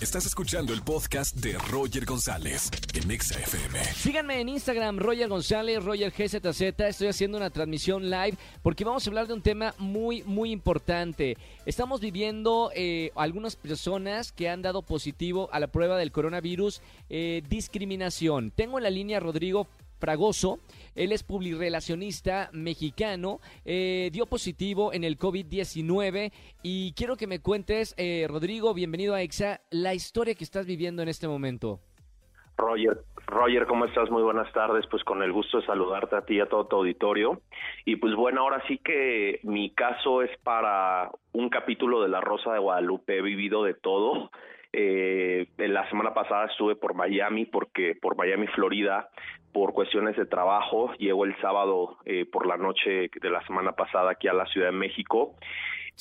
Estás escuchando el podcast de Roger González en XFM. Síganme en Instagram, Roger González, Roger GZZ. Estoy haciendo una transmisión live porque vamos a hablar de un tema muy, muy importante. Estamos viviendo eh, algunas personas que han dado positivo a la prueba del coronavirus, eh, discriminación. Tengo en la línea Rodrigo Fragoso. Él es publirelacionista mexicano, eh, dio positivo en el COVID-19 y quiero que me cuentes, eh, Rodrigo, bienvenido a EXA, la historia que estás viviendo en este momento. Roger, Roger, ¿cómo estás? Muy buenas tardes. Pues con el gusto de saludarte a ti y a todo tu auditorio. Y pues bueno, ahora sí que mi caso es para un capítulo de La Rosa de Guadalupe. He vivido de todo. Eh, la semana pasada estuve por Miami, porque por Miami, Florida, por cuestiones de trabajo. Llego el sábado eh, por la noche de la semana pasada aquí a la Ciudad de México.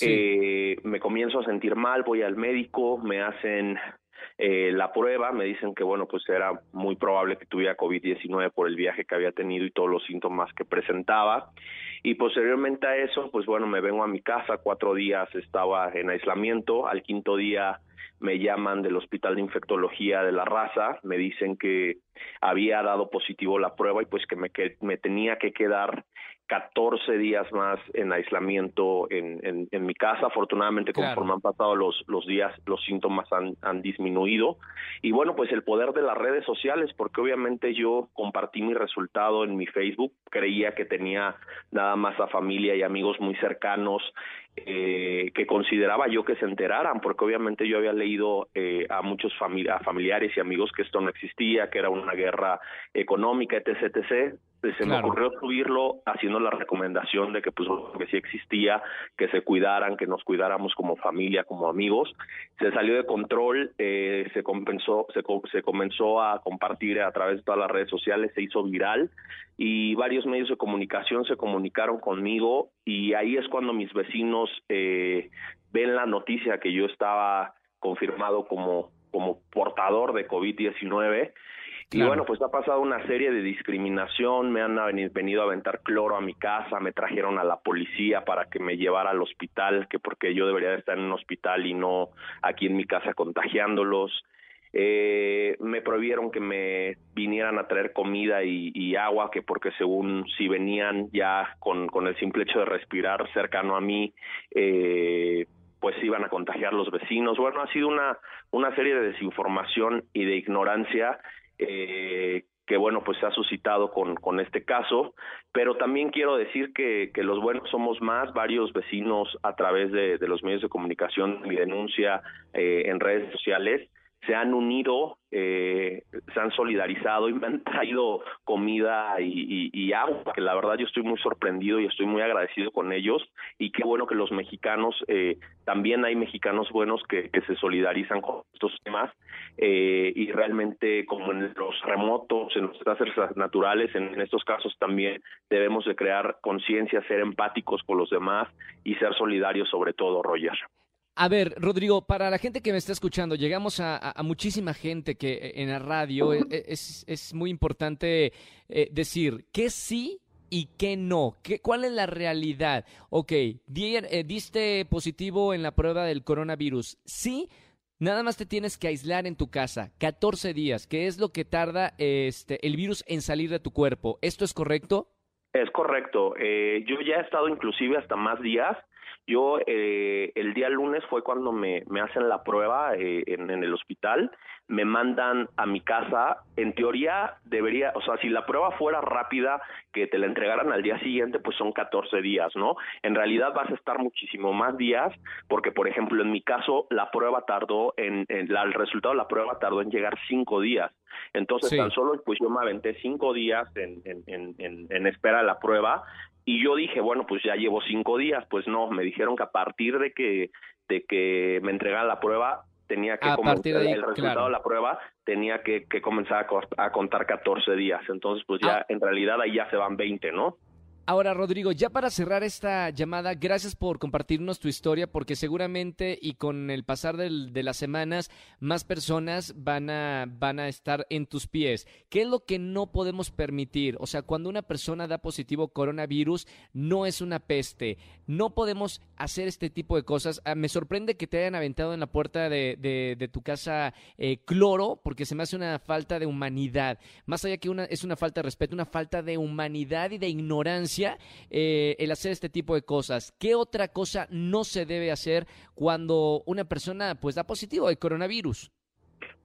Eh, me comienzo a sentir mal, voy al médico, me hacen eh, la prueba, me dicen que bueno, pues era muy probable que tuviera COVID-19 por el viaje que había tenido y todos los síntomas que presentaba. Y posteriormente a eso, pues bueno, me vengo a mi casa, cuatro días estaba en aislamiento, al quinto día me llaman del Hospital de Infectología de la Raza, me dicen que había dado positivo la prueba y pues que me, que me tenía que quedar 14 días más en aislamiento en, en, mi casa. Afortunadamente, conforme han pasado los, los días, los síntomas han, han disminuido. Y bueno, pues el poder de las redes sociales, porque obviamente yo compartí mi resultado en mi Facebook, creía que tenía nada más a familia y amigos muy cercanos eh, que consideraba yo que se enteraran, porque obviamente yo había leído eh, a muchos familiares y amigos que esto no existía, que era una guerra económica, etc., etc., se me ocurrió subirlo haciendo la recomendación de que pues que sí existía, que se cuidaran, que nos cuidáramos como familia, como amigos. Se salió de control, eh, se compensó, se, se comenzó a compartir a través de todas las redes sociales, se hizo viral y varios medios de comunicación se comunicaron conmigo y ahí es cuando mis vecinos eh, ven la noticia que yo estaba confirmado como como portador de COVID-19 y bueno, pues ha pasado una serie de discriminación, me han venido a aventar cloro a mi casa, me trajeron a la policía para que me llevara al hospital, que porque yo debería estar en un hospital y no aquí en mi casa contagiándolos. Eh, me prohibieron que me vinieran a traer comida y, agua, que porque según si venían ya con, con el simple hecho de respirar cercano a mí, eh, pues iban a contagiar los vecinos. Bueno, ha sido una, una serie de desinformación y de ignorancia eh, que bueno, pues se ha suscitado con, con este caso, pero también quiero decir que, que los buenos somos más, varios vecinos a través de, de los medios de comunicación, mi denuncia eh, en redes sociales, se han unido, eh, se han solidarizado y me han traído comida y, agua, que la verdad yo estoy muy sorprendido y estoy muy agradecido con ellos y qué bueno que los mexicanos, eh, también hay mexicanos buenos que, se solidarizan con estos temas eh, y realmente como en los remotos, en los desastres naturales, en, en estos casos también debemos de crear conciencia, ser empáticos con los demás y ser solidarios sobre todo, Roger. A ver, Rodrigo, para la gente que me está escuchando, llegamos a, muchísima gente que eh, en la radio e, e, es, muy importante eh, decir qué sí y qué no. ¿Qué, ¿Cuál es la realidad? Ok, eh, diste positivo en la prueba del coronavirus. Sí, nada más te tienes que aislar en tu casa 14 días, que es lo que tarda este, el virus en salir de tu cuerpo. ¿Esto es correcto? Es correcto. yo ya he estado inclusive hasta más días yo eh, el día lunes fue cuando me, me hacen la prueba eh, en, en, el hospital, me mandan a mi casa, en teoría debería, o sea, si la prueba fuera rápida, que te la entregaran al día siguiente, pues son 14 días, ¿no? En realidad vas a estar muchísimo más días, porque por ejemplo en mi caso la prueba tardó en, en la, el resultado de la prueba tardó en llegar cinco días. Entonces, tan solo pues yo me aventé cinco días en, en, en, en, espera de la prueba y yo dije, bueno, pues ya llevo cinco días, pues no, me dijeron que a partir de que, de que me entregaran la prueba, tenía que comenzar, el resultado de la prueba tenía que, que comenzar a, contar 14 días. Entonces, pues ya ah. en realidad ahí ya se van 20, ¿no? Ahora, Rodrigo, ya para cerrar esta llamada, gracias por compartirnos tu historia, porque seguramente y con el pasar del, de las semanas, más personas van a, van a estar en tus pies. ¿Qué es lo que no podemos permitir? O sea, cuando una persona da positivo coronavirus, no es una peste. No podemos hacer este tipo de cosas. Ah, me sorprende que te hayan aventado en la puerta de, tu casa eh, cloro, porque se me hace una falta de humanidad. Más allá que una, es una falta de respeto, una falta de humanidad y de ignorancia eh, el hacer este tipo de cosas. ¿Qué otra cosa no se debe hacer cuando una persona pues da positivo de coronavirus?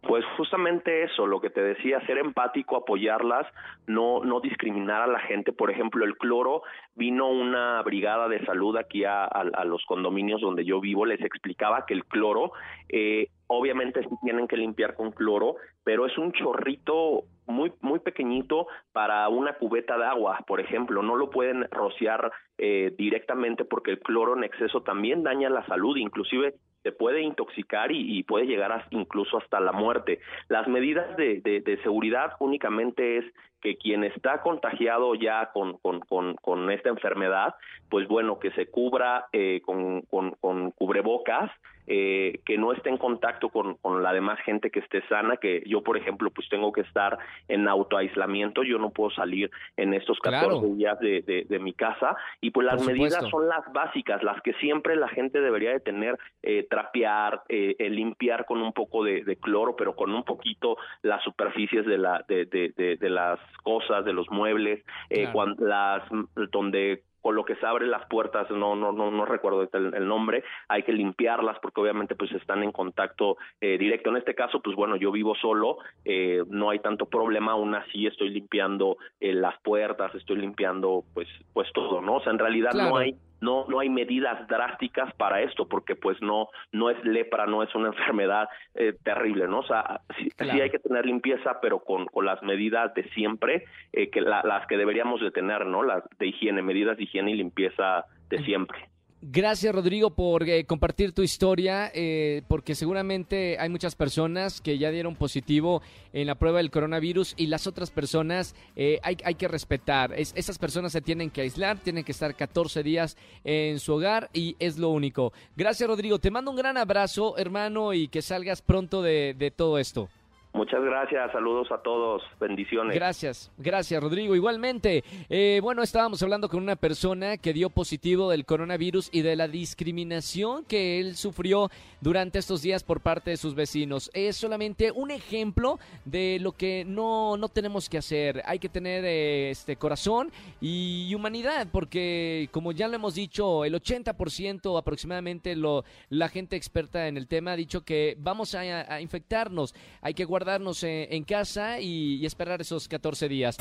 Pues justamente eso, lo que te decía, ser empático, apoyarlas, no, no discriminar a la gente. Por ejemplo, el cloro, vino una brigada de salud aquí a, a, los condominios donde yo vivo, les explicaba que el cloro, eh, obviamente sí tienen que limpiar con cloro, pero es un chorrito muy muy pequeñito para una cubeta de agua, por ejemplo, no lo pueden rociar eh, directamente porque el cloro en exceso también daña la salud, inclusive se puede intoxicar y, puede llegar incluso hasta la muerte. Las medidas de, de, seguridad únicamente es que quien está contagiado ya con, con, con, esta enfermedad, pues bueno, que se cubra eh, con, con, cubrebocas, eh, que no esté en contacto con, con la demás gente que esté sana, que yo, por ejemplo, pues tengo que estar en autoaislamiento, yo no puedo salir en estos 14 días de, de, mi casa, y pues las medidas son las básicas, las que siempre la gente debería de tener, eh, trapear, eh, limpiar con un poco de, cloro, pero con un poquito las superficies de, la, de, de, de las cosas, de los muebles, eh, cuando las donde con lo que se abren las puertas, no, no, no, no recuerdo el, nombre, hay que limpiarlas porque obviamente pues están en contacto eh, directo. En este caso, pues bueno, yo vivo solo, eh, no hay tanto problema, aún así estoy limpiando eh, las puertas, estoy limpiando pues, pues todo, ¿no? O sea, en realidad no hay no no hay medidas drásticas para esto porque pues no no es lepra no es una enfermedad eh, terrible no o sea sí, hay que tener limpieza pero con, con las medidas de siempre eh, que las que deberíamos de tener no las de higiene medidas de higiene y limpieza de siempre Gracias Rodrigo por eh, compartir tu historia, eh, porque seguramente hay muchas personas que ya dieron positivo en la prueba del coronavirus y las otras personas eh, hay, hay, que respetar. esas personas se tienen que aislar, tienen que estar 14 días en su hogar y es lo único. Gracias Rodrigo, te mando un gran abrazo hermano y que salgas pronto de, de todo esto. Muchas gracias, saludos a todos, bendiciones. Gracias, gracias Rodrigo. Igualmente, eh, bueno, estábamos hablando con una persona que dio positivo del coronavirus y de la discriminación que él sufrió durante estos días por parte de sus vecinos. Es solamente un ejemplo de lo que no, no tenemos que hacer. Hay que tener eh, este corazón y humanidad, porque como ya lo hemos dicho, el 80% aproximadamente lo, la gente experta en el tema ha dicho que vamos a, a infectarnos. Hay que guardar darnos en casa y, esperar esos 14 días.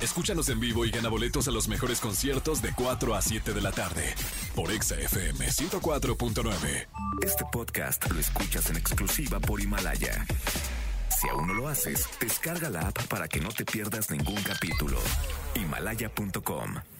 Escúchanos en vivo y gana boletos a los mejores conciertos de 4 a 7 de la tarde por Exa FM 104.9. Este podcast lo escuchas en exclusiva por Himalaya. Si aún no lo haces, descarga la app para que no te pierdas ningún capítulo. Himalaya.com